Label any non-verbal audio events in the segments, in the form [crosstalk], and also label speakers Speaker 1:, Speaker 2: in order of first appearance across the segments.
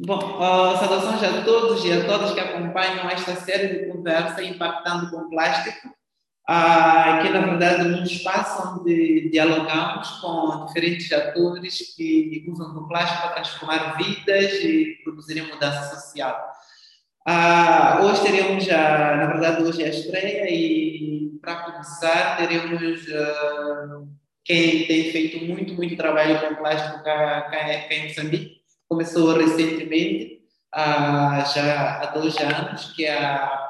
Speaker 1: Bom, uh, saudações a todos e a todas que acompanham esta série de conversa Impactando com Plástico, uh, que na verdade é um espaço onde dialogamos com diferentes atores que usam o plástico para transformar vidas e produzirem mudança social. Uh, hoje teremos, a, na verdade, hoje é a estreia e para começar teremos quem tem feito muito, muito trabalho com plástico cá, cá, cá em Moçambique, começou recentemente, ah, já há dois anos, que é a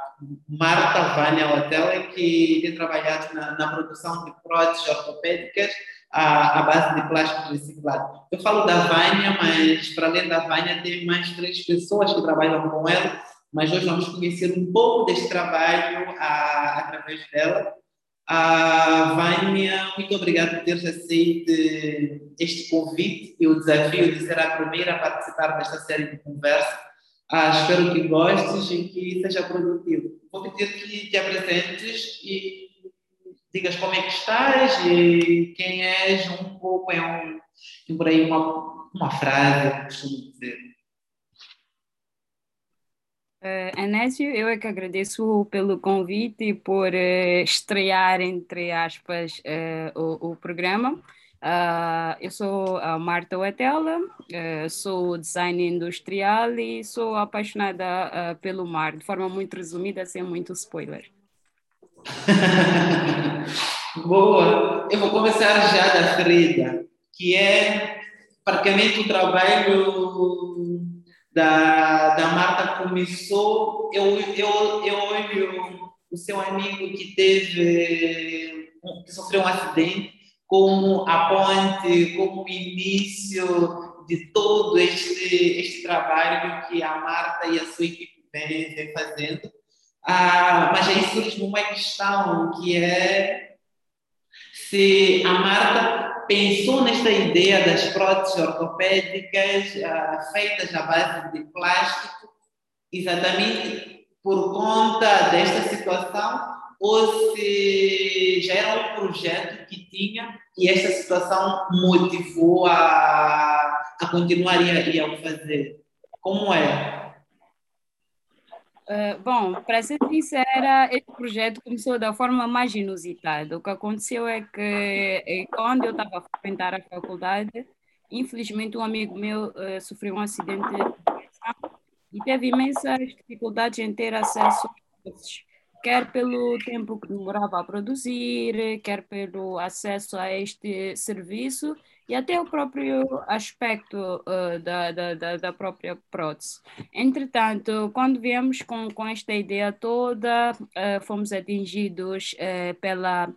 Speaker 1: Marta Vânia Hotel, que tem trabalhado na, na produção de próteses ortopédicas à, à, base de plástico reciclado. Eu falo da Vânia, mas para além da Vânia, tem mais três pessoas que trabalham com ela, mas hoje vamos conhecer um pouco desse trabalho a, através dela. A Vânia, muito obrigado por ter aceito este convite e o desafio de ser a primeira a participar desta série de conversa. Ah, espero que gostes e que seja produtivo. Vou pedir que te apresentes e digas como é que estás e quem és, um pouco, é um, por aí uma, uma frase, costumo dizer.
Speaker 2: Uh, Anésio, eu é que agradeço pelo convite e por uh, estrear, entre aspas, uh, o, o, programa. eu sou a Marta Oetela, sou designer industrial e sou apaixonada pelo mar, de forma muito resumida, sem muito spoiler. [laughs]
Speaker 1: Boa! Eu vou começar já da Frida, que é praticamente o trabalho da, da Marta começou, eu, eu, eu olho o seu amigo que teve, que sofreu um acidente, como a ponte, como o início de todo este, este trabalho que a Marta e a sua equipe vem, vem fazendo. Ah, mas aí surge uma questão que é se a Marta pensou nesta ideia das próteses ortopédicas uh, feitas na base de plástico exatamente por conta desta situação ou se já era um projeto que tinha e esta situação motivou a, a continuar e a, a fazer? Como é?
Speaker 2: Uh, bom, para ser sincera, este projeto começou da forma mais inusitada. O que aconteceu é que eh, quando eu estava a frequentar a faculdade, infelizmente um amigo meu uh, sofreu um acidente e teve imensas dificuldades em ter acesso a quer pelo tempo que demorava a produzir, quer pelo acesso a este serviço e até o próprio aspecto uh, da, da, da, própria prótese. Entretanto, quando viemos com, com esta ideia toda, uh, fomos atingidos uh, pela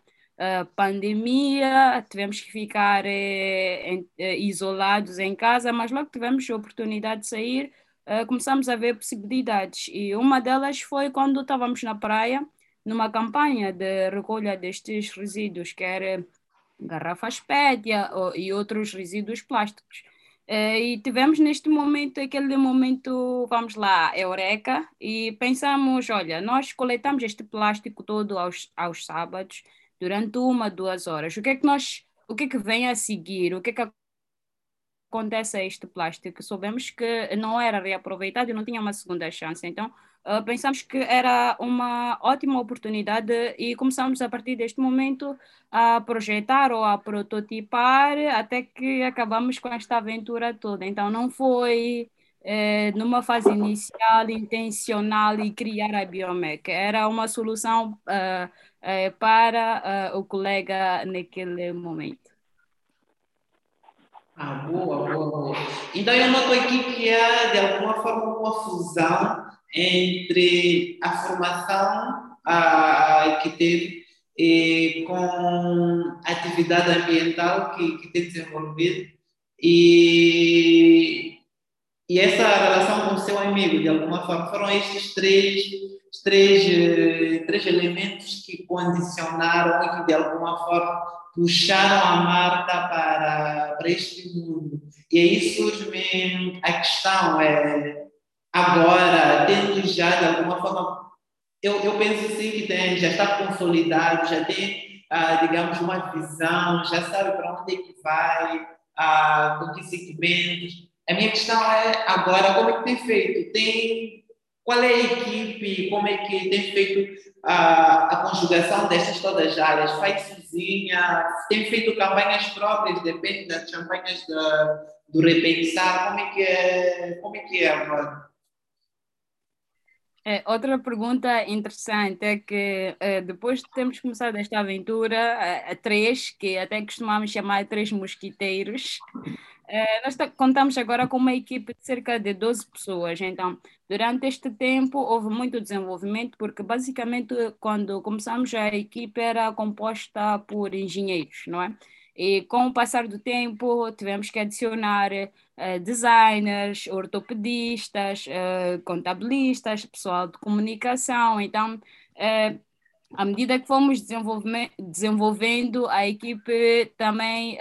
Speaker 2: pandemia, tivemos que ficar em, isolados em casa, mas logo tivemos a oportunidade de sair, começamos a ver possibilidades. E uma delas foi quando estávamos na praia, numa campanha de recolha destes resíduos, que era garrafas PET e outros resíduos plásticos. Uh, e tivemos neste momento, aquele momento, vamos lá, eureka, e pensamos, olha, nós coletamos este plástico todo aos, aos sábados, durante uma, duas horas. O que é que nós, o que é que vem a seguir? O que é que acontece a este plástico? Soubemos que não era reaproveitado e não tinha uma segunda chance. Então, uh, pensamos que era uma ótima oportunidade e começamos a partir deste momento a projetar ou a prototipar até que acabamos com esta aventura toda. Então, não foi eh, numa fase inicial intencional e criar a Biomec, era uma solução uh, uh, para uh, o colega naquele momento.
Speaker 1: Ah, boa, boa, boa. Então eu noto aqui que há de alguma forma uma fusão entre a formação a, que teve e com a atividade ambiental que, que tem desenvolvido e, e essa relação com o seu amigo, de alguma forma, foram estes três, três, três elementos que condicionaram e que, de alguma forma, puxaram a Marta para, para este mundo. E aí surge a questão, é, agora, tendo já de alguma forma, eu, eu penso assim que tem, já está consolidado, já tem, ah, digamos, uma visão, já sabe para onde é que vai, ah, com que segmentos. a minha questão é agora como é que tem feito? Tem qual é a equipe? Como é que tem feito a, a conjugação destas todas as áreas? Faz sozinha? Tem feito campanhas próprias? Depende das campanhas da, do repensar? Como é que é, como é, que é agora?
Speaker 2: É, outra pergunta interessante é que é, depois de termos começado esta aventura, a, a, três, que até costumamos chamar três mosquiteiros, é, nós contamos agora com uma equipe de cerca de 12 pessoas. Então, durante este tempo, houve muito desenvolvimento, porque basicamente, quando começamos, a equipe era composta por engenheiros, não é? E com o passar do tempo, tivemos que adicionar designers, ortopedistas, uh, contabilistas, pessoal de comunicação. Então, uh, à medida que fomos desenvolvendo, a equipe também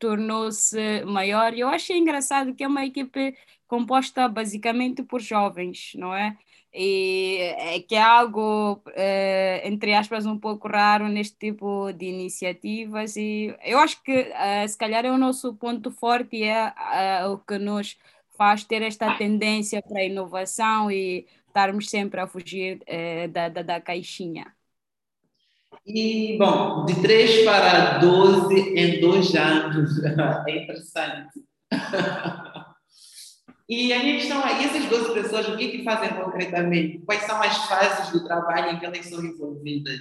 Speaker 2: tornou-se maior. Eu achei engraçado que é uma equipe composta basicamente por jovens, não é? E é que é algo, eh, entre aspas, um pouco raro neste tipo de iniciativas e eu acho que eh, se calhar é o nosso ponto forte é eh, o que nos faz ter esta tendência para a inovação e estarmos sempre a fugir da, da, da caixinha.
Speaker 1: E, bom, de 3 para 12 em dois anos, [laughs] é interessante. [laughs] E a minha questão é, e essas 12 pessoas, o que, que fazem concretamente? Quais são as fases do trabalho em que elas são envolvidas?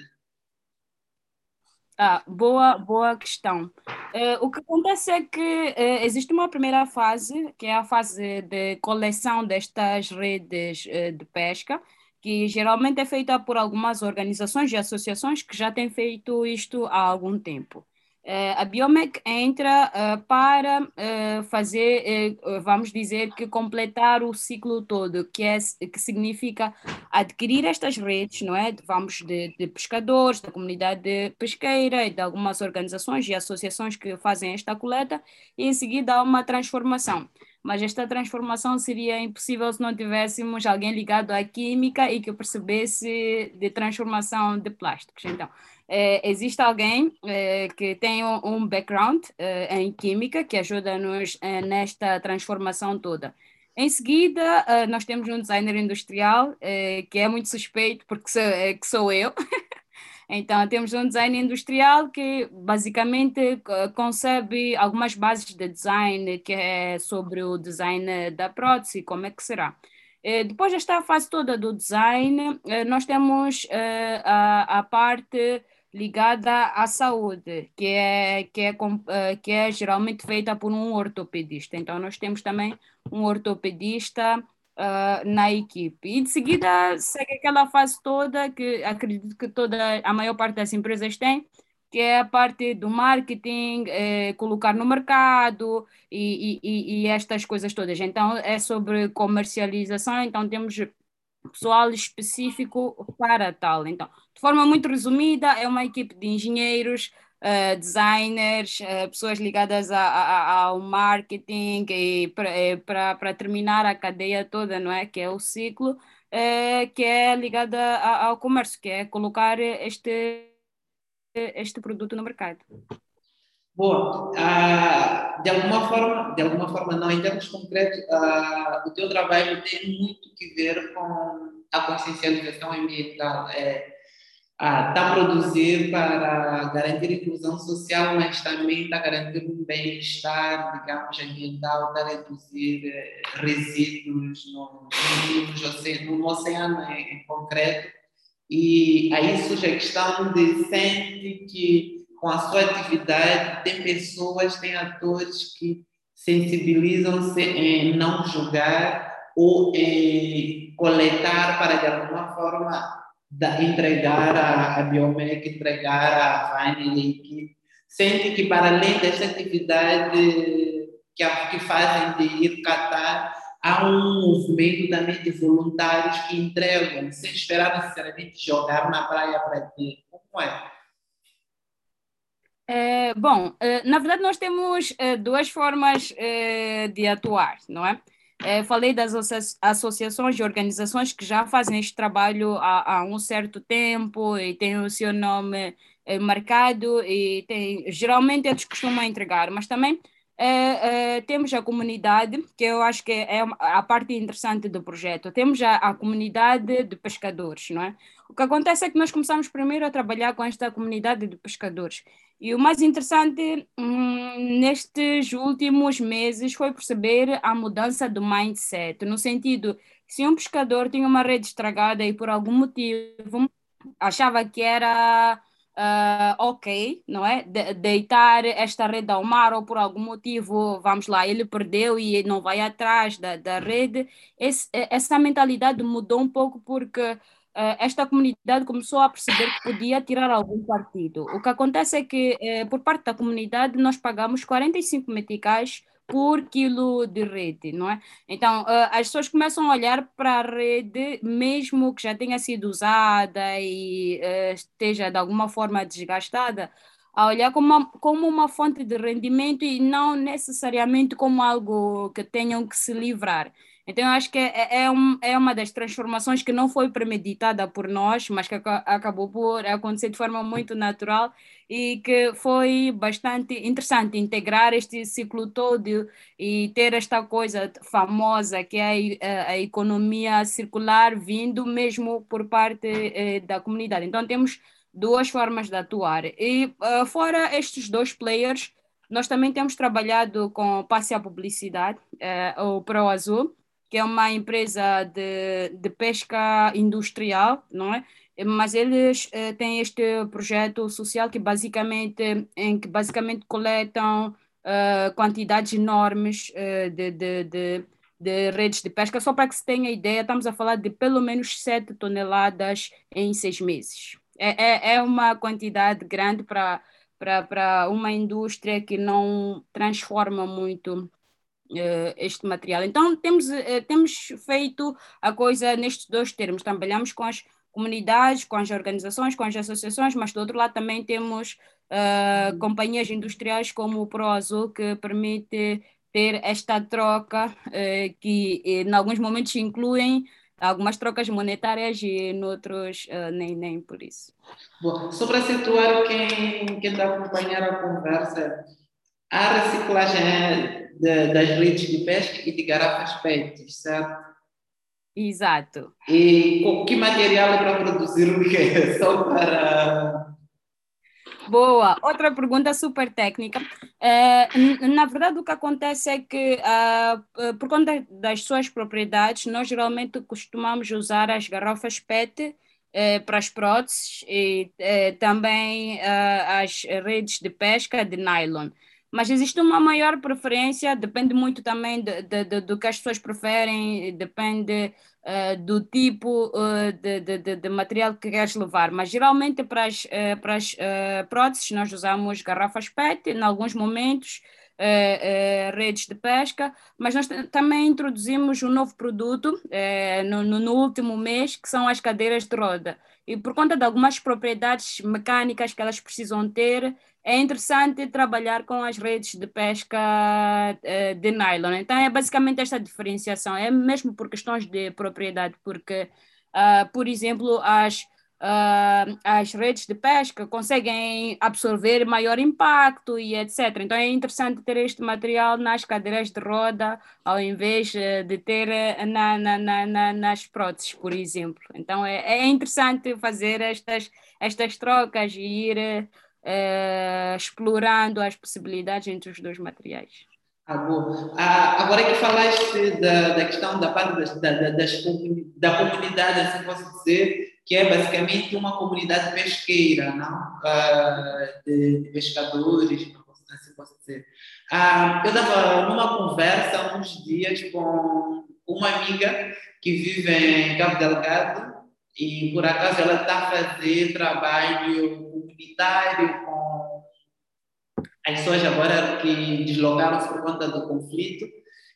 Speaker 2: Ah, boa, boa questão. Uh, o que acontece é que uh, existe uma primeira fase, que é a fase de coleção destas redes uh, de pesca, que geralmente é feita por algumas organizações e associações que já têm feito isto há algum tempo. Uh, a Biomec entra uh, para uh, fazer, vamos dizer que completar o ciclo todo, que, é, que significa adquirir estas redes, não é? Vamos de, de pescadores, da comunidade pesqueira e de algumas organizações e associações que fazem esta coleta e em seguida há uma transformação. Mas esta transformação seria impossível se não tivéssemos alguém ligado à química e que percebesse de transformação de plásticos. Então, é, existe alguém é, que tem um, um background é, em química que ajuda-nos é, nesta transformação toda. Em seguida, é, nós temos um designer industrial é, que é muito suspeito porque sou, que sou eu. [laughs] então, temos um designer industrial que basicamente concebe algumas bases de design, que é sobre o design da prótese, como é que será. Depois desta fase toda do design, nós temos a, a parte ligada à saúde, que é, que é, eh, que é geralmente feita por um ortopedista. Então, nós temos também um ortopedista uh, na equipe. E de seguida segue aquela fase toda que acredito que toda a maior parte das empresas tem, que é a parte do marketing, eh, colocar no mercado e, e, e estas coisas todas. Então, é sobre comercialização, então temos pessoal específico para tal. Então, de forma muito resumida, é uma equipe de engenheiros, uh, designers, uh, pessoas ligadas a, a, ao marketing e para eh, terminar a cadeia toda, não é? Que é o ciclo, uh, que é ligada ao comércio, que é colocar este, este produto no mercado.
Speaker 1: Boa. Ah, de alguma forma, de alguma forma não, em termos concretos, ah, o teu trabalho tem muito que ver com a consciencialização ambiental. É, ah, está a produzir para garantir inclusão social, mas também está a garantir um bem-estar, digamos, ambiental, está a reduzir eh, resíduos no, no, no oceano em, em concreto. E aí surge a questão de sente que com a sua atividade, tem pessoas, tem atores que sensibilizam-se em não julgar ou em coletar para, de alguma forma, entregar a, a Biomec, entregar a Vine e a equipe. Sente que, para além dessa atividade que, que fazem de ir catar, há um movimento também de voluntários que entregam, sem esperar necessariamente jogar na praia para ter. Como é?
Speaker 2: É, bom, é, na verdade nós temos é, duas formas de atuar, não é? falei das associações e organizações que já fazem este trabalho há, há um certo tempo e têm o seu nome marcado e tem, geralmente eles costumam entregar, mas também é, é, temos a comunidade, que eu acho que é a parte interessante do projeto. Temos a, a, comunidade de pescadores, não é? O que acontece é que nós começamos primeiro a trabalhar com esta comunidade de pescadores. E o mais interessante hum, nestes últimos meses foi perceber a mudança do mindset, no sentido, se um pescador tinha uma rede estragada e por algum motivo achava que era uh, ok, não é? De, deitar esta rede ao mar ou por algum motivo, vamos lá, ele perdeu e não vai atrás da, da rede. Esse, essa mentalidade mudou um pouco porque Uh, esta comunidade começou a perceber que podia tirar algum partido. O que acontece é que, uh, por parte da comunidade, nós pagamos 45 meticais por quilo de rede, não é? Então, uh, as pessoas começam a olhar para a rede, mesmo que já tenha sido usada e uh, esteja de alguma forma desgastada, a olhar como uma, como uma fonte de rendimento e não necessariamente como algo que tenham que se livrar. Então, eu acho que é, é, um, é uma das transformações que não foi premeditada por nós, mas que acabou por acontecer de forma muito natural e que foi bastante interessante integrar este ciclo todo e ter esta coisa famosa que é a, a economia circular vindo mesmo por parte eh, da comunidade. Então, temos duas formas de atuar. E uh, fora estes dois players, nós também temos trabalhado com passe à publicidade, uh, o Pro Azul, que é uma empresa de, de pesca industrial, não é? Mas eles uh, têm este projeto social que basicamente, em que basicamente coletam uh, quantidades enormes uh, de, de, de, de, redes de pesca. Só para que se tenha ideia, estamos a falar de pelo menos 7 toneladas em seis meses. É, é, é uma quantidade grande para para uma indústria que não transforma muito este material. Então, temos, uh, temos feito a coisa nestes dois termos. Trabalhamos com as comunidades, com as organizações, com as associações, mas do outro lado também temos uh, companhias industriais como o ProAzul, que permite ter esta troca, que em alguns momentos incluem algumas trocas monetárias e noutros uh, nem, nem por isso.
Speaker 1: Bom, só para situar quem, quem está a acompanhar a conversa, a reciclagem de, das redes de pesca e de garrafas PET, certo?
Speaker 2: Exato.
Speaker 1: E com que material é para produzir o quê? [laughs] Só para.
Speaker 2: Boa. Outra pergunta super técnica. É, na verdade, o que acontece é que, uh, por conta das suas propriedades, nós geralmente costumamos usar as garrafas PET eh, para as próteses e eh, também uh, as redes de pesca de nylon mas existe uma maior preferência, depende muito também de, de, de, do que as pessoas preferem, depende uh, do tipo uh, de, material que queres levar. Mas geralmente para as, uh, para as próteses nós usamos garrafas PET, em alguns momentos redes de pesca, mas nós também introduzimos um novo produto no, no, no último mês, que são as cadeiras de roda. E por conta de algumas propriedades mecânicas que elas precisam ter, é interessante trabalhar com as redes de pesca de nylon. Então, é basicamente esta diferenciação, é mesmo por questões de propriedade, porque, uh, por exemplo, as, uh, as redes de pesca conseguem absorver maior impacto e etc. Então, é interessante ter este material nas cadeiras de roda, ao invés de ter na, na, na, nas próteses, por exemplo. Então, é, é interessante fazer estas, estas trocas e ir uh, explorando as possibilidades entre os dois materiais.
Speaker 1: Ah. Ah, agora que falaste da, da questão da parte das, da, das, da comunidade, assim posso dizer, que é basicamente uma comunidade pesqueira, não? Ah, de, de, pescadores, assim posso dizer. Ah, eu estava numa conversa uns dias com uma amiga que vive em Cabo Delgado e por acaso ela está a fazer trabalho comunitário com as pessoas agora que deslocaram-se por conta do conflito.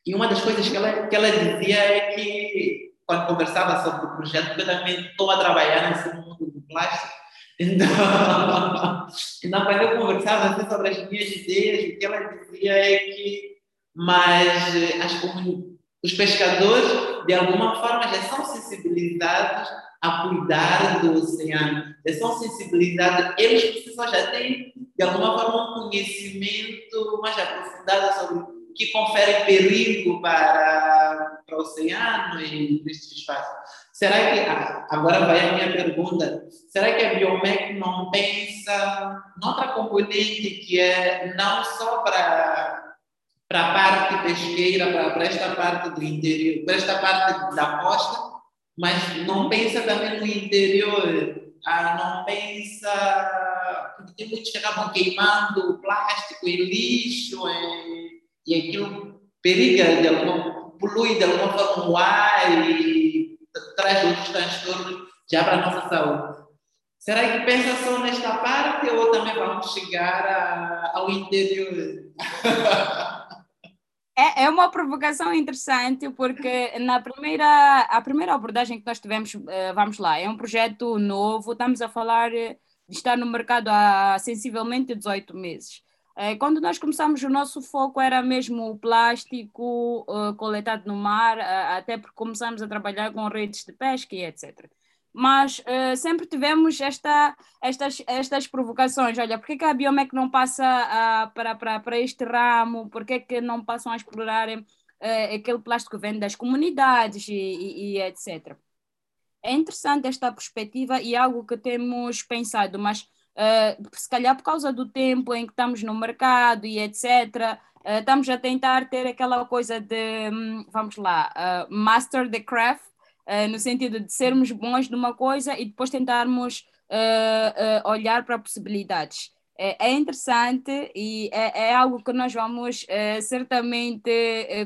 Speaker 1: E uma das coisas que ela, que ela dizia é que, quando conversava sobre o projeto, porque eu também estou a trabalhar nesse mundo do plástico, [laughs] então, quando eu conversava assim, sobre as minhas ideias, o que ela dizia é que mas as comunidades Os pescadores, de alguma forma, já são sensibilizados a cuidar do oceano, já são sensibilizados, eles precisam já têm, de alguma forma, um conhecimento mais aprofundado sobre que confere perigo para, para o oceano e para este espaço. Será que, agora vai a minha pergunta, será que a Biomec não pensa noutra componente que é não só para para a parte pesqueira, para, para esta parte do interior, para esta parte da costa, mas não pensa também no interior, ah, não pensa, porque tem muitos que acabam queimando plástico e lixo, e, e aquilo periga, de alguma, polui de alguma forma o ar e traz outros transtornos já para a nossa saúde. Será que pensa só nesta parte ou também vamos chegar a, ao interior? [laughs]
Speaker 2: É, é uma provocação interessante porque na primeira a primeira abordagem que nós tivemos, eh, vamos lá, é um projeto novo, estamos a falar de estar no mercado há sensivelmente 18 meses. Eh, quando nós começamos, o nosso foco era mesmo o plástico uh, coletado no mar, uh, até porque começamos a trabalhar com redes de pesca e etc mas uh, sempre tivemos esta, estas, estas provocações. Olha, por que, a Biomec não passa uh, para, para, para este ramo? Por que, que não passam a explorar uh, aquele plástico que vem das comunidades e, e, e, etc. É interessante esta perspectiva e algo que temos pensado, mas uh, se calhar por causa do tempo em que estamos no mercado e etc., estamos a tentar ter aquela coisa de, um, vamos lá, master the craft, uh, no sentido de sermos bons numa coisa e depois tentarmos uh, uh, olhar para possibilidades. É, é interessante e é, é, algo que nós vamos certamente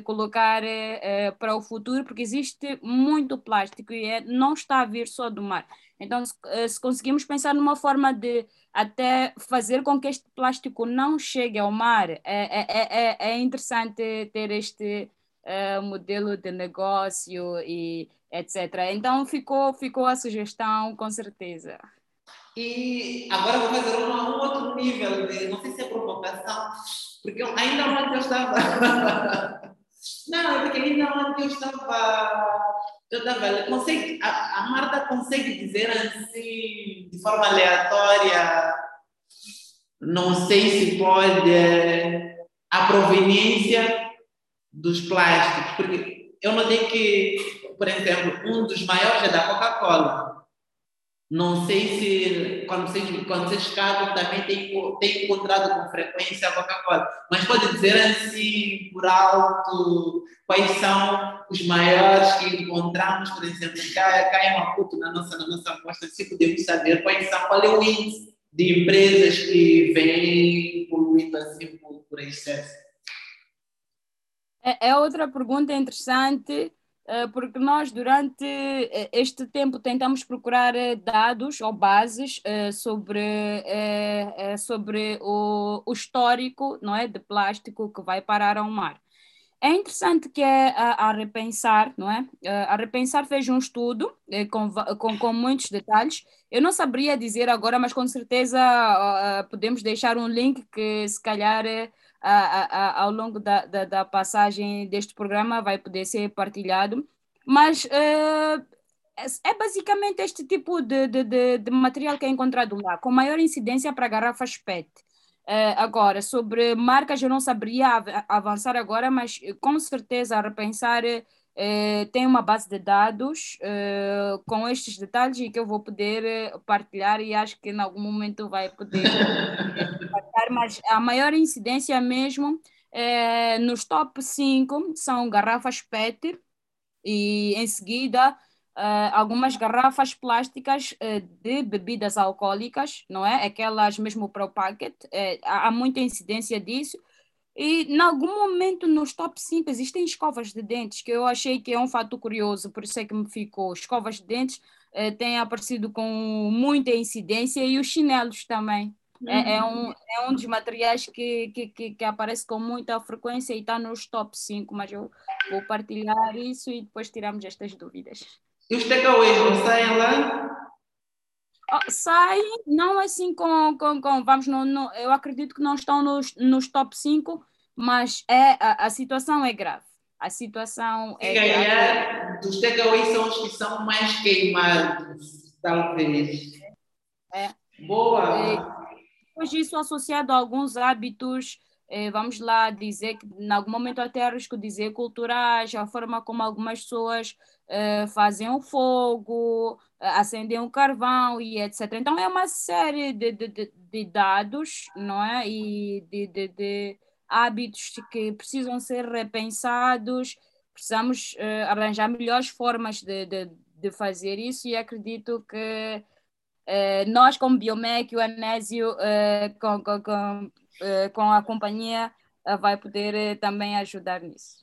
Speaker 2: colocar para o futuro, porque existe muito plástico e é, não está a vir só do mar. Então, se, se conseguimos pensar numa forma de até fazer com que este plástico não chegue ao mar, é, é, é, é interessante ter este modelo de negócio e etc. Então ficou, ficou a sugestão, com certeza.
Speaker 1: E agora vou fazer um outro nível de, não sei se é provocação, porque eu, ainda ontem eu estava. [laughs] não, é porque ainda ontem eu estava. Eu estava consegue, a, a Marta consegue dizer assim, de forma aleatória, não sei se pode, a proveniência dos plásticos, porque eu notei que por exemplo, um dos maiores é da Coca-Cola. Não sei se quando vocês, quando também tem, tem encontrado com frequência a Coca-Cola, mas pode dizer assim, por alto, quais são os maiores que encontramos, por exemplo, cá, cá em na nossa, na nossa amostra, se podemos saber quais são, qual é o índice de empresas que vêm poluindo assim por, por excesso.
Speaker 2: É, é outra pergunta interessante porque nós, durante eh, este tempo, tentamos procurar eh, dados ou bases sobre, sobre o, o histórico não é, de plástico que vai parar ao mar. É interessante que é a, a, Repensar, não é? A Repensar fez um estudo com, com, com muitos detalhes. Eu não saberia dizer agora, mas com certeza podemos deixar um link que se calhar a, a, ao longo da, da, da, passagem deste programa vai poder ser partilhado. Mas uh, é basicamente este tipo de, de, de, de, material que é encontrado lá, com maior incidência para garrafas PET. Uh, agora, sobre marcas, eu não saberia avançar agora, mas com certeza a repensar uh, tem uma base de dados uh, com estes detalhes e que eu vou poder partilhar e acho que em algum momento vai poder partilhar, mas a maior incidência mesmo nos top 5 são garrafas PET, e em seguida algumas garrafas plásticas de bebidas alcoólicas, não é? Aquelas mesmo para o packet, há muita incidência disso. E em algum momento nos top 5 existem escovas de dentes, que eu achei que é um fato curioso, por isso é que me ficou. Escovas de dentes têm aparecido com muita incidência e os chinelos também. É, é, um, é um dos materiais que, que, que, que aparece com muita frequência e está nos top 5, mas eu vou partilhar isso e depois tiramos estas dúvidas.
Speaker 1: E os takeaways não saem lá?
Speaker 2: Saem, não assim com, com, com vamos, no, no, eu acredito que não estão nos, nos top 5, mas é, a, a situação é grave. a situação
Speaker 1: Se é. Calhar, dos takeaways são os que são mais queimados, talvez.
Speaker 2: É.
Speaker 1: Boa! É,
Speaker 2: depois disso, associado a alguns hábitos vamos lá dizer que em algum momento até arrisco dizer culturais, a forma como algumas pessoas eh, fazem o fogo, acendem o carvão e etc. Então é uma série de, de, de dados, não é? E de, de, de, hábitos que precisam ser repensados, precisamos arranjar melhores formas de, de, de fazer isso e acredito que nós como Biomec, o Anésio, com, com, com eh, com a companhia eh, vai poder eh, também ajudar nisso.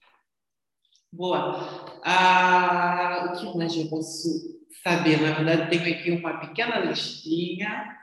Speaker 1: Boa. Ah, o que mais eu posso saber? Na verdade, tenho aqui uma pequena listinha.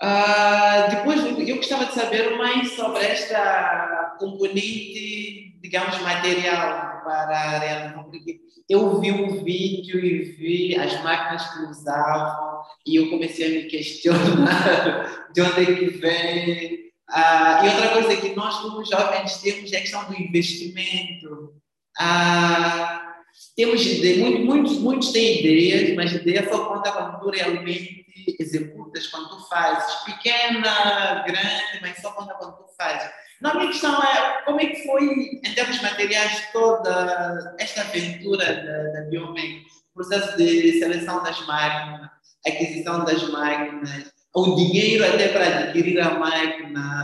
Speaker 1: Ah, depois, eu gostava de saber mais sobre esta componente, digamos, material para a porque eu vi um vídeo e vi as máquinas que usavam e eu comecei a me questionar [laughs] de onde é que vem ah, e outra coisa que nós, como jovens, temos é a questão do investimento. Ah, temos muitos, muitos, muitos têm ideias, mas ideia só conta quando tu realmente executas, quando tu fazes. Pequena, grande, mas só conta quando tu fazes. Não, a minha questão é como é que foi, em termos materiais, toda esta aventura da, da Biomec, processo de seleção das máquinas, aquisição das máquinas, o dinheiro até para adquirir a máquina?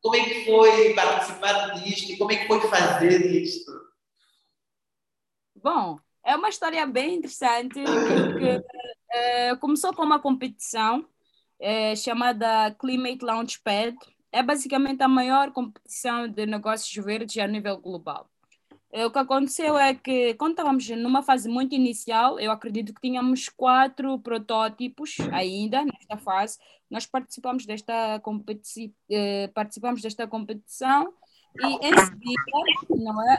Speaker 1: Como é que foi participar disto como é que foi fazer isto?
Speaker 2: Bom, é uma história bem interessante, porque é, começou com uma competição é, chamada Climate Launchpad. É basicamente a maior competição de negócios verdes a nível global. É, o que aconteceu é que, quando estávamos numa fase muito inicial, eu acredito que tínhamos quatro protótipos ainda nesta fase. Nós participamos desta, competi eh, participamos desta competição e em seguida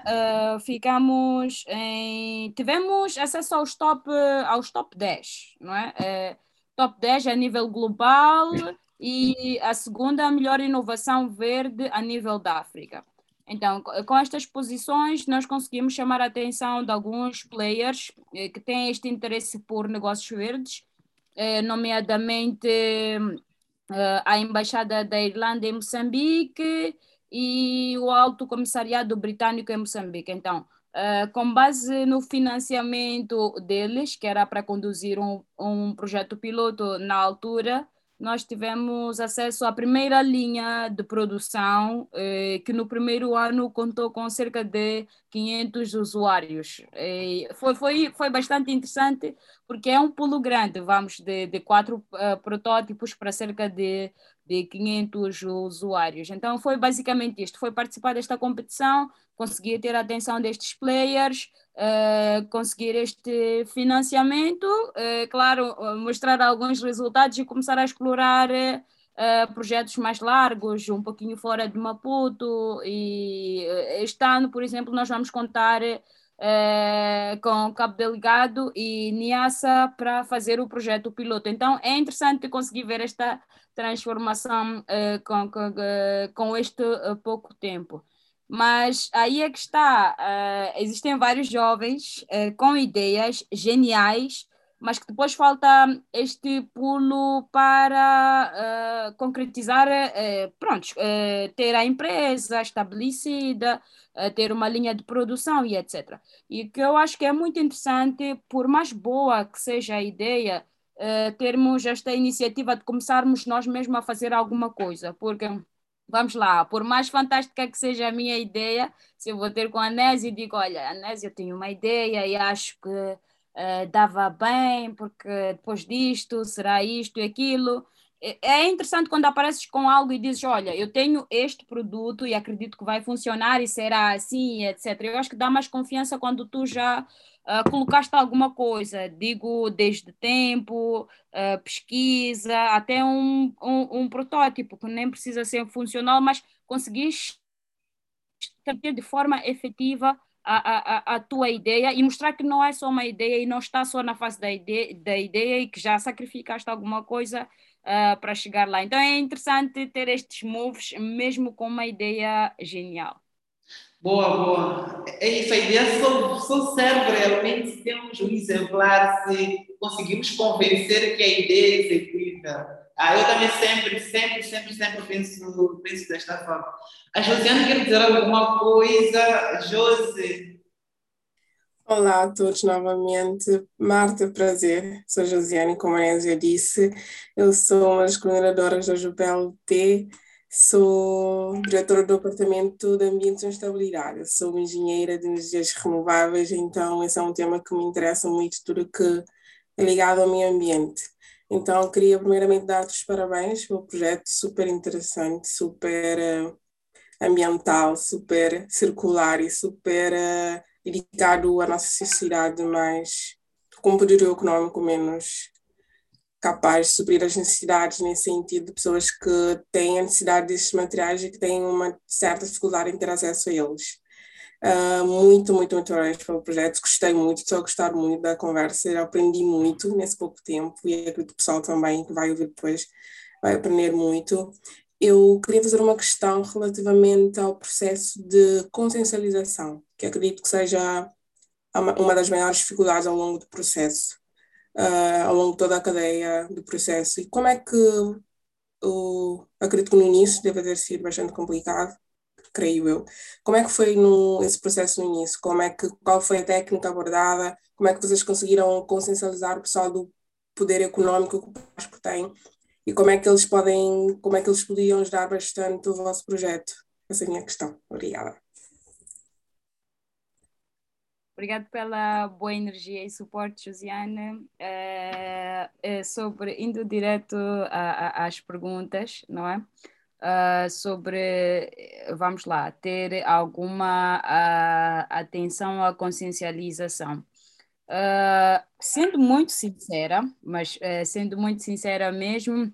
Speaker 2: é, uh, ficamos em, tivemos acesso aos top, aos top 10, não é? Uh, top 10 a nível global e a segunda melhor inovação verde a nível da África. Então, com estas posições, nós conseguimos chamar a atenção de alguns players eh, que têm este interesse por negócios verdes, eh, nomeadamente eh, a Embaixada da Irlanda em Moçambique e o Alto Comissariado Britânico em Moçambique. Então, com base no financiamento deles, que era para conduzir um, um projeto piloto na altura, nós tivemos acesso à primeira linha de produção, eh, que no primeiro ano contou com cerca de 500 usuários. Eh, foi, foi, foi bastante interessante, porque é um pulo grande, vamos de, de quatro uh, protótipos para cerca de, de 500 usuários. Então, foi basicamente isto: foi participar desta competição, conseguir ter a atenção destes players, uh, conseguir este financiamento, uh, claro, mostrar alguns resultados e começar a explorar uh, projetos mais largos, um pouquinho fora de Maputo. E este ano, por exemplo, nós vamos contar com Cabo Delegado e Niassa para fazer o projeto piloto. Então, é interessante conseguir ver esta transformação com, com, com este pouco tempo. Mas aí é que está. Uh, existem vários jovens com ideias geniais, mas que depois falta este pulo para uh, concretizar, uh, pronto, ter a empresa estabelecida, ter uma linha de produção e etc. E que eu acho que é muito interessante, por mais boa que seja a ideia, termos esta iniciativa de começarmos nós mesmos a fazer alguma coisa, porque vamos lá, por mais fantástica que seja a minha ideia, se eu vou ter com a Anésia e digo, olha, Anésia, eu tenho uma ideia e acho que uh, dava bem, porque depois disto será isto e aquilo. É, é interessante quando apareces com algo e dizes, olha, eu tenho este produto e acredito que vai funcionar e será assim, etc. Eu acho que dá mais confiança quando tu já uh, colocaste alguma coisa, digo desde tempo, uh, pesquisa, até um, um, um, protótipo, que nem precisa ser funcional, mas conseguiste ter de forma efetiva a, a, a tua ideia e mostrar que não é só uma ideia e não está só na fase da ideia, da ideia e que já sacrificaste alguma coisa uh, para chegar lá. Então é interessante ter estes moves, mesmo com uma ideia genial.
Speaker 1: Boa, boa. É isso, a ideia só, só serve realmente se temos um exemplar, se conseguimos convencer que a ideia é execuível. Ah, eu também sempre, sempre, sempre, sempre penso, penso desta forma. A Josiane quer dizer alguma coisa? Josi?
Speaker 3: Olá a todos novamente. Marta, prazer. Sou Josiane, como a Nézia disse. Eu sou uma das coordenadoras da Jubel T. Sou diretora do Departamento de Ambiente e Sustentabilidade. Sou engenheira de energias renováveis, então esse é um tema que me interessa muito, tudo que é ligado ao meio ambiente. Então, queria primeiramente dar-te os parabéns pelo projeto super interessante, super uh, ambiental, super circular e super uh, dedicado à nossa sociedade mais, com um poder econômico menos capaz de suprir as necessidades nesse sentido de pessoas que têm a necessidade desses materiais e que têm uma certa dificuldade em ter acesso a eles. Uh, muito, muito, muito parabéns pelo projeto. Gostei muito, estou a gostar muito da conversa. Aprendi muito nesse pouco tempo e acredito que o pessoal também que vai ouvir depois vai aprender muito. Eu queria fazer uma questão relativamente ao processo de consciencialização, que acredito que seja uma das maiores dificuldades ao longo do processo, uh, ao longo de toda a cadeia do processo. E como é que, uh, acredito que no início deve ter sido bastante complicado, creio eu. Como é que foi no, esse processo no início? Como é que, qual foi a técnica abordada? Como é que vocês conseguiram consciencializar o pessoal do poder econômico que o Pasco tem? E como é que eles podem, como é que eles podiam ajudar bastante o vosso projeto? Essa é a minha questão. Obrigada.
Speaker 2: Obrigado pela boa energia e suporte, Josiane. É, é sobre, indo direto a, a, às perguntas, não é? Uh, sobre, vamos lá, ter alguma uh, atenção à consciencialização. Uh, sendo muito sincera, mas sendo muito sincera mesmo,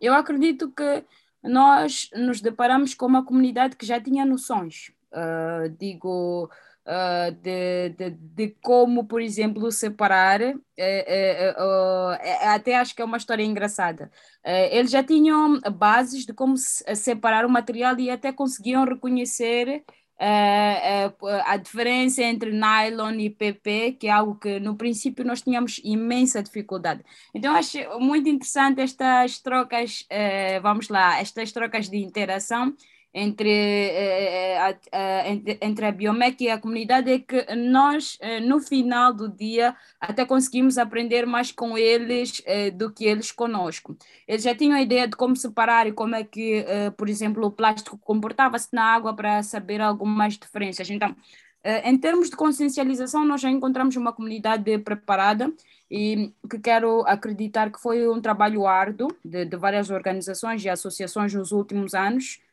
Speaker 2: eu acredito que nós nos deparamos com uma comunidade que já tinha noções. digo, uh, de, de, de, como, por exemplo, separar, uh, uh, até acho que é uma história engraçada. eles já tinham bases de como separar o material e até conseguiam reconhecer a diferença entre nylon e PP, que é algo que no princípio nós tínhamos imensa dificuldade. Então acho muito interessante estas trocas, vamos lá, estas trocas de interação entre, eh, a, a, entre a Biomec e a comunidade é que nós, eh, no final do dia, até conseguimos aprender mais com eles eh, do que eles conosco. Eles já tinham a ideia de como separar e como é que, por exemplo, o plástico comportava-se na água para saber algumas diferenças. Então, em termos de consciencialização, nós já encontramos uma comunidade preparada e que quero acreditar que foi um trabalho árduo de, de várias organizações e associações nos últimos anos, eh,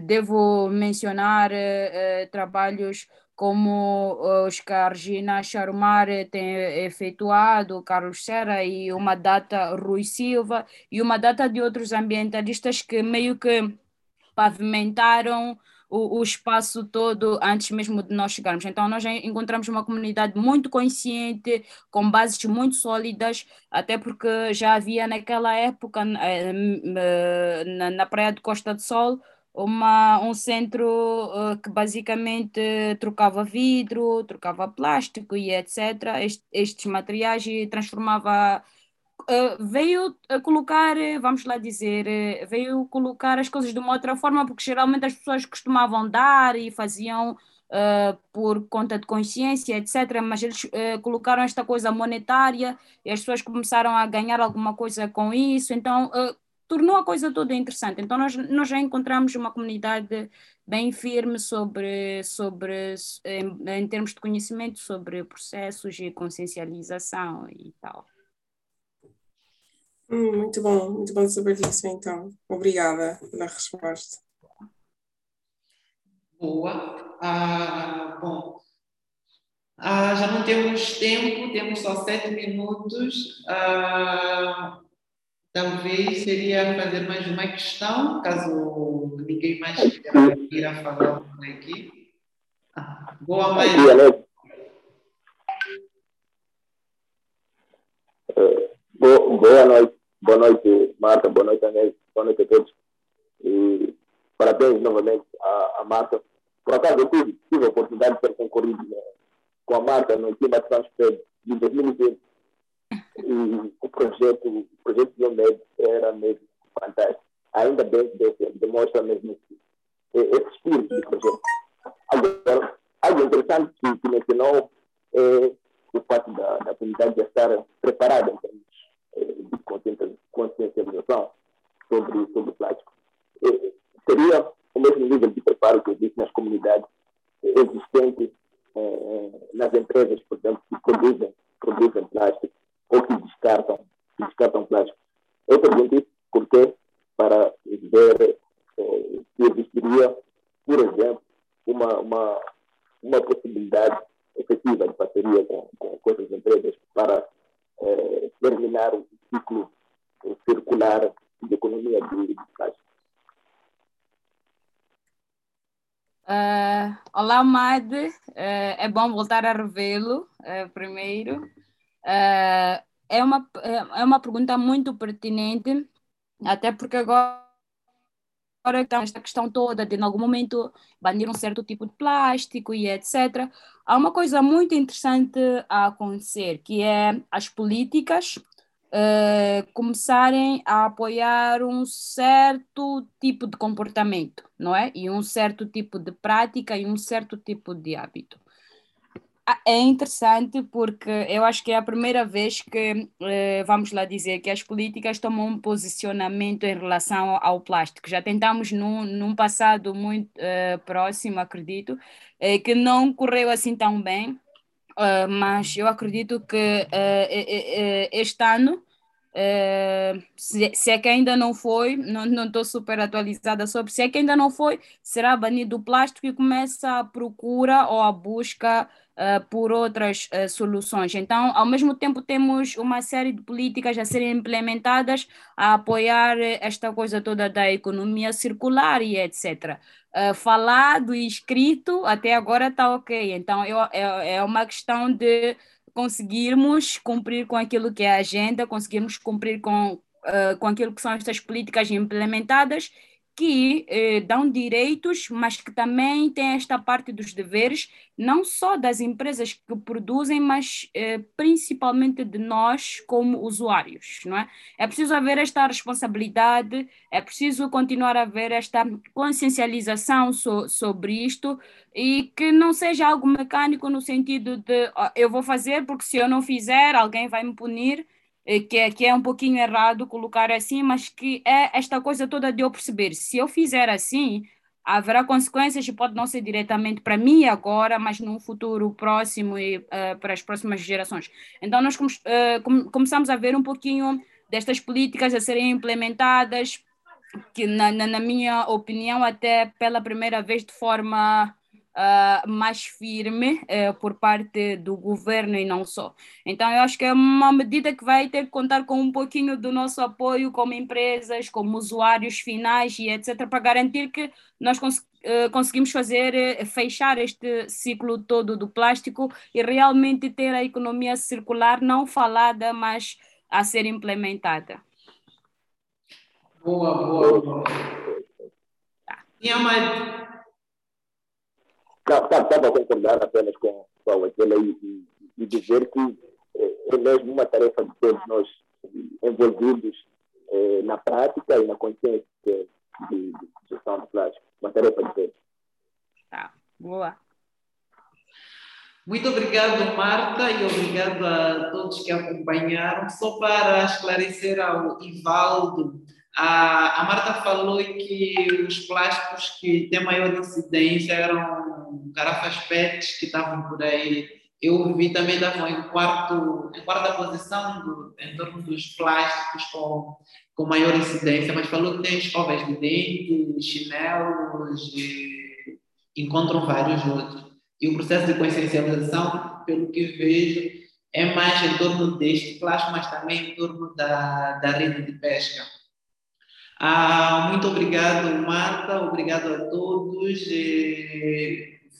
Speaker 2: devo mencionar eh, trabalhos como os que a Regina Charumar tem efetuado, Carlos Serra e uma data Rui Silva e uma data de outros ambientalistas que meio que pavimentaram o, o, espaço todo antes mesmo de nós chegarmos. Então, nós encontramos uma comunidade muito consciente, com bases muito sólidas, até porque já havia naquela época, eh, eh, na, na Praia de Costa do Sol, uma, um centro uh, que basicamente trocava vidro, trocava plástico e etc., est, estes materiais e transformava Uh, veio colocar, vamos lá dizer, uh, veio colocar as coisas de uma outra forma, porque geralmente as pessoas costumavam dar e faziam uh, por conta de consciência, etc. Mas eles colocaram esta coisa monetária e as pessoas começaram a ganhar alguma coisa com isso, então tornou a coisa toda interessante. Então nós, nós já encontramos uma comunidade bem firme sobre, sobre em, em termos de conhecimento sobre processos e consciencialização e tal.
Speaker 3: Hum, muito bom, muito bom saber disso, então. Obrigada pela resposta.
Speaker 1: Boa. Ah, bom, ah, já não temos tempo, temos só sete minutos. Ah, talvez seria fazer mais uma questão, caso ninguém mais queira falar por aqui. Ah, boa, mãe.
Speaker 4: Boa noite. Boa noite, Marta. Boa noite, Anel. Boa noite a todos. E parabéns novamente à, à Marta acaso, eu tive, tive a oportunidade de ter concorrido né, com a Marta no Clima Transfer de 2020. E o projeto, o projeto de Omed era mesmo fantástico. Ainda bem que demonstra mesmo esse espírito de projeto. Agora, algo interessante que, que mencionou é o fato da, da comunidade já estar preparada eh, de consciencialização sobre, sobre o plástico. Eh, seria o mesmo nível de preparo que existe nas comunidades existentes eh, nas empresas, por exemplo, que produzem plástico ou que descartam, que descartam plástico. Eu pergunto isso porque para ver eh, se existiria, por exemplo, uma, uma, uma possibilidade efetiva de parceria com, com, com essas empresas para eh, terminar o ciclo circular de economia de, de plástico.
Speaker 2: Uh, olá, Mad. Uh, é bom voltar a revê-lo uh, primeiro. é, uma, é uma pergunta muito pertinente, até porque agora agora está esta questão toda de, em algum momento, banir um certo tipo de plástico e etc. Há uma coisa muito interessante a acontecer, que é as políticas uh, começarem a apoiar um certo tipo de comportamento, não é? E um certo tipo de prática e um certo tipo de hábito. Ah, é interessante porque eu acho que é a primeira vez que, eh, vamos lá dizer, que as políticas tomam um posicionamento em relação ao plástico. Já tentamos num, num passado muito eh, próximo, acredito, eh, que não correu assim tão bem, uh, mas eu acredito que este ano Uh, se, se, é que ainda não foi, não estou super atualizada sobre, se é que ainda não foi, será banido o plástico e começa a procura ou a busca uh, por outras uh, soluções. Então, ao mesmo tempo, temos uma série de políticas a serem implementadas a apoiar esta coisa toda da economia circular e etc. falado e escrito até agora está ok. Então, eu, é, é uma questão de conseguirmos cumprir com aquilo que é a agenda, conseguirmos cumprir com, uh, com aquilo que são estas políticas implementadas que eh, dão direitos, mas que também têm esta parte dos deveres, não só das empresas que produzem, mas eh, principalmente de nós como usuários, não é? É preciso haver esta responsabilidade, é preciso continuar a haver esta consciencialização so, sobre isto e que não seja algo mecânico no sentido de oh, eu vou fazer porque se eu não fizer alguém vai me punir que é, que é um pouquinho errado colocar assim, mas que é esta coisa toda de eu perceber, se eu fizer assim, haverá consequências e pode não ser diretamente para mim agora, mas num futuro próximo e uh, para as próximas gerações. Então nós come, uh, come, começamos a ver um pouquinho destas políticas a serem implementadas, que na, na, na minha opinião até pela primeira vez de forma uh, mais firme uh, por parte do governo e não só. Então, eu acho que é uma medida que vai ter que contar com um pouquinho do nosso apoio como empresas, como usuários finais e etc., para garantir que nós cons uh, conseguimos fazer, eh, fechar este ciclo todo do plástico e realmente ter a economia circular não falada, mas a ser implementada.
Speaker 1: Boa, boa, boa. Tá. Tinha mais,
Speaker 4: Estava a concordar apenas com, com aquele aí e, e dizer que é, é mesmo uma tarefa de todos nós envolvidos é, na prática e na consciência de, de, de gestão de plástico. Uma tarefa de todos.
Speaker 2: Tá, boa.
Speaker 1: Muito obrigado, Marta, e obrigado a todos que acompanharam. Só para esclarecer ao Ivaldo, a, a Marta falou que os plásticos que têm maior incidência eram garrafas PET que estavam por aí. Eu vi também estavam em quarto, em quarta posição do, em torno dos plásticos com, com maior incidência, mas falou que tem escovas de dente, chinelos, e encontram vários outros. E o processo de consciencialização, pelo que vejo, é mais em torno deste plástico, mas também em torno da, da rede de pesca ah, muito obrigado, Marta. Obrigado a todos.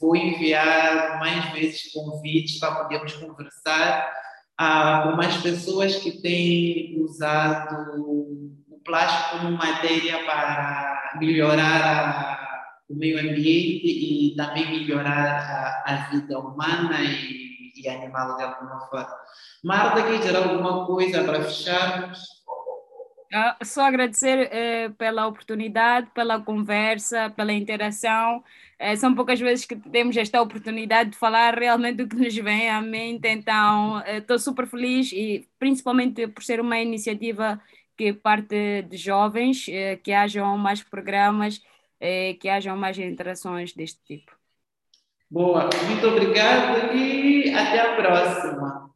Speaker 1: vou enviar mais vezes convites para podermos conversar ah, com mais pessoas que têm usado o plástico como matéria para melhorar o meio ambiente e também melhorar a, a vida humana e, e, animal de alguma forma. Marta, quer dizer alguma coisa para fecharmos?
Speaker 2: Só agradecer eh, pela oportunidade, pela conversa, pela interação. Eh, são poucas vezes que temos esta oportunidade de falar realmente do que nos vem à mente, então estou super feliz e principalmente por ser uma iniciativa que parte de jovens, eh, que hajam mais programas, eh, que hajam mais interações deste tipo.
Speaker 1: Boa, muito obrigada e até a próxima.